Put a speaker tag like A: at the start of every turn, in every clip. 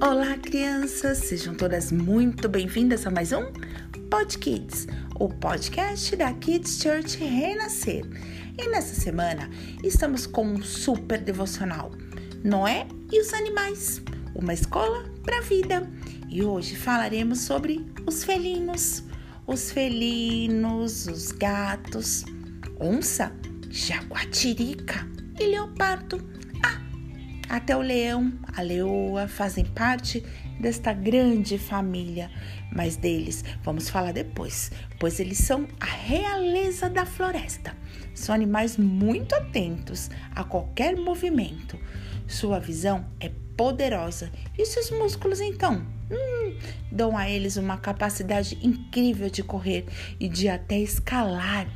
A: Olá, crianças! Sejam todas muito bem-vindas a mais um Pod Kids, o podcast da Kids Church Renascer. E nessa semana estamos com um super devocional: Noé e os animais uma escola para a vida. E hoje falaremos sobre os felinos, os felinos, os gatos, onça, jaguatirica e leopardo até o leão, a leoa fazem parte desta grande família, mas deles vamos falar depois, pois eles são a realeza da floresta. São animais muito atentos a qualquer movimento. Sua visão é poderosa e seus músculos então hum, dão a eles uma capacidade incrível de correr e de até escalar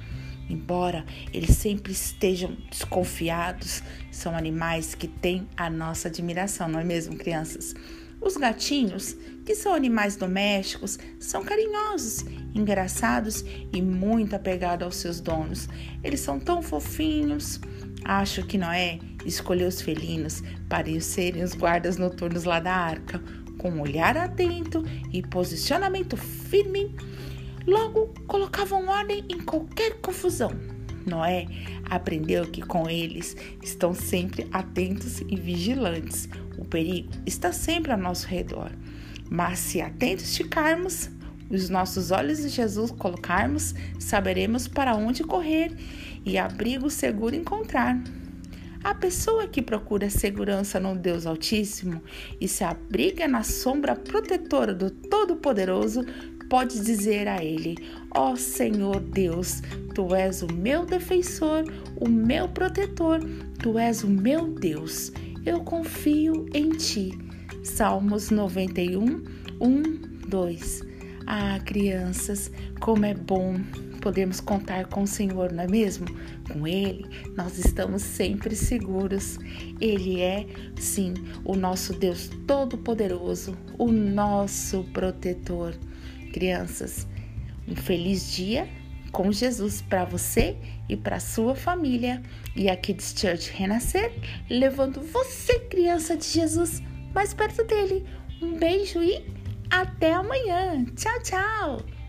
A: Embora eles sempre estejam desconfiados, são animais que têm a nossa admiração, não é mesmo, crianças? Os gatinhos, que são animais domésticos, são carinhosos, engraçados e muito apegados aos seus donos. Eles são tão fofinhos. Acho que Noé escolheu os felinos para serem os guardas noturnos lá da arca, com um olhar atento e posicionamento firme Logo, colocavam ordem em qualquer confusão. Noé aprendeu que com eles estão sempre atentos e vigilantes. O perigo está sempre ao nosso redor. Mas se atentos ficarmos, os nossos olhos em Jesus colocarmos, saberemos para onde correr e abrigo seguro encontrar. A pessoa que procura segurança no Deus Altíssimo e se abriga na sombra protetora do Todo-Poderoso pode dizer a Ele: Ó oh, Senhor Deus, Tu és o meu defensor, o meu protetor, Tu és o meu Deus. Eu confio em Ti. Salmos 91, 1, 2. Ah, crianças, como é bom podemos contar com o Senhor, não é mesmo? Com Ele, nós estamos sempre seguros. Ele é, sim, o nosso Deus Todo-Poderoso, o nosso protetor. Crianças, um feliz dia com Jesus para você e para sua família. E a Kids Church Renascer, levando você, criança de Jesus, mais perto dele. Um beijo e até amanhã. Tchau, tchau.